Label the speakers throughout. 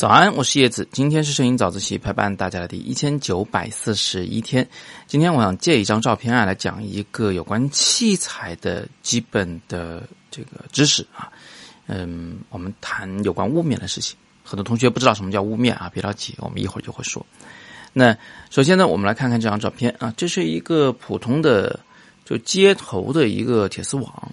Speaker 1: 早安，我是叶子。今天是摄影早自习陪伴大家的第一千九百四十一天。今天我想借一张照片啊，来讲一个有关器材的基本的这个知识啊。嗯，我们谈有关雾面的事情。很多同学不知道什么叫雾面啊，别着急，我们一会儿就会说。那首先呢，我们来看看这张照片啊，这是一个普通的就街头的一个铁丝网。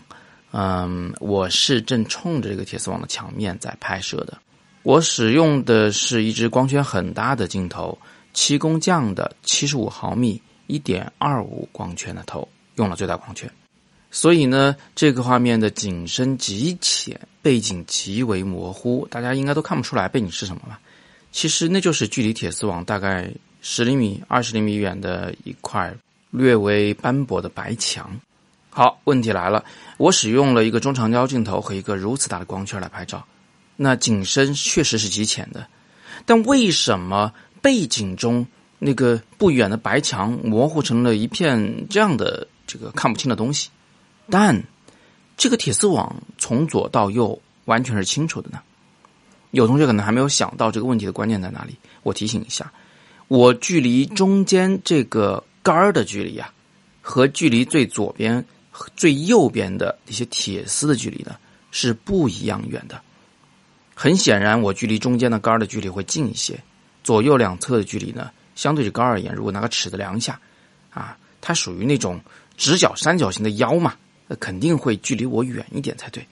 Speaker 1: 嗯，我是正冲着这个铁丝网的墙面在拍摄的。我使用的是一支光圈很大的镜头，七工匠的七十五毫米一点二五光圈的头，用了最大光圈，所以呢，这个画面的景深极浅，背景极为模糊，大家应该都看不出来背景是什么吧？其实那就是距离铁丝网大概十厘米、二十厘米远的一块略微斑驳的白墙。好，问题来了，我使用了一个中长焦镜头和一个如此大的光圈来拍照。那景深确实是极浅的，但为什么背景中那个不远的白墙模糊成了一片这样的这个看不清的东西？但这个铁丝网从左到右完全是清楚的呢？有同学可能还没有想到这个问题的关键在哪里，我提醒一下：我距离中间这个杆儿的距离啊，和距离最左边、最右边的一些铁丝的距离呢，是不一样远的。很显然，我距离中间的杆的距离会近一些，左右两侧的距离呢，相对于杆而言，如果拿个尺子量一下，啊，它属于那种直角三角形的腰嘛，那肯定会距离我远一点才对。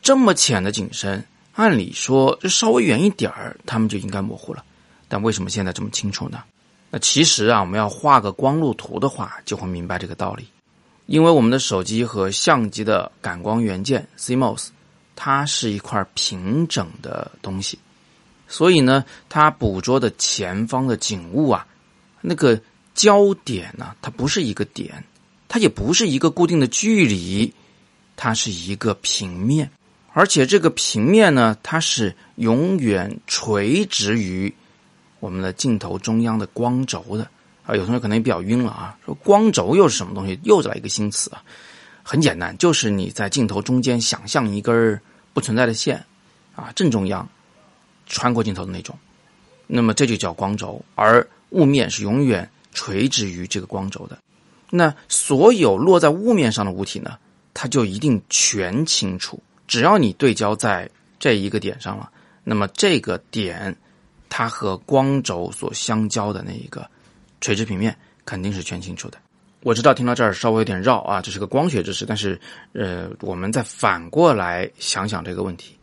Speaker 1: 这么浅的景深，按理说就稍微远一点儿，它们就应该模糊了。但为什么现在这么清楚呢？那其实啊，我们要画个光路图的话，就会明白这个道理。因为我们的手机和相机的感光元件 CMOS。它是一块平整的东西，所以呢，它捕捉的前方的景物啊，那个焦点呢，它不是一个点，它也不是一个固定的距离，它是一个平面，而且这个平面呢，它是永远垂直于我们的镜头中央的光轴的啊。有同学可能也比较晕了啊，说光轴又是什么东西？又来一个新词啊。很简单，就是你在镜头中间想象一根不存在的线，啊，正中央穿过镜头的那种，那么这就叫光轴，而雾面是永远垂直于这个光轴的。那所有落在雾面上的物体呢，它就一定全清楚。只要你对焦在这一个点上了，那么这个点它和光轴所相交的那一个垂直平面肯定是全清楚的。我知道听到这儿稍微有点绕啊，这是个光学知识，但是呃，我们再反过来想想这个问题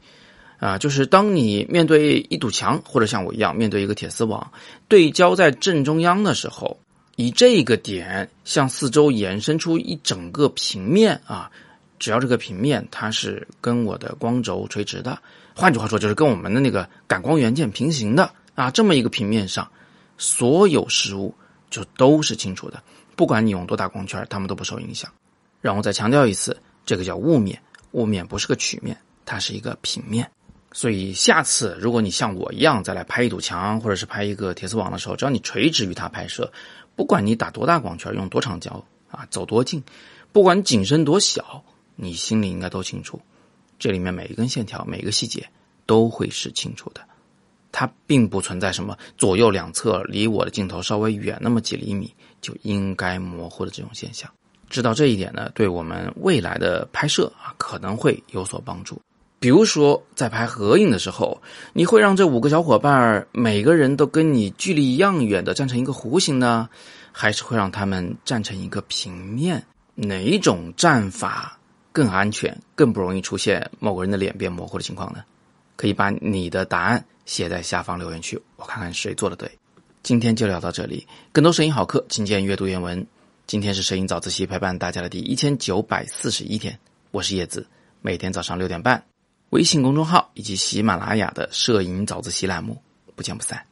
Speaker 1: 啊，就是当你面对一堵墙，或者像我一样面对一个铁丝网，对焦在正中央的时候，以这个点向四周延伸出一整个平面啊，只要这个平面它是跟我的光轴垂直的，换句话说就是跟我们的那个感光元件平行的啊，这么一个平面上，所有事物就都是清楚的。不管你用多大光圈，它们都不受影响。让我再强调一次，这个叫雾面，雾面不是个曲面，它是一个平面。所以下次如果你像我一样再来拍一堵墙，或者是拍一个铁丝网的时候，只要你垂直于它拍摄，不管你打多大光圈，用多长焦啊，走多近，不管景深多小，你心里应该都清楚，这里面每一根线条、每一个细节都会是清楚的。它并不存在什么左右两侧离我的镜头稍微远那么几厘米就应该模糊的这种现象。知道这一点呢，对我们未来的拍摄啊可能会有所帮助。比如说在拍合影的时候，你会让这五个小伙伴每个人都跟你距离一样远的站成一个弧形呢，还是会让他们站成一个平面？哪种站法更安全，更不容易出现某个人的脸变模糊的情况呢？可以把你的答案。写在下方留言区，我看看谁做的对。今天就聊到这里，更多摄影好课，请见阅读原文。今天是摄影早自习陪伴大家的第一千九百四十一天，我是叶子，每天早上六点半，微信公众号以及喜马拉雅的摄影早自习栏目，不见不散。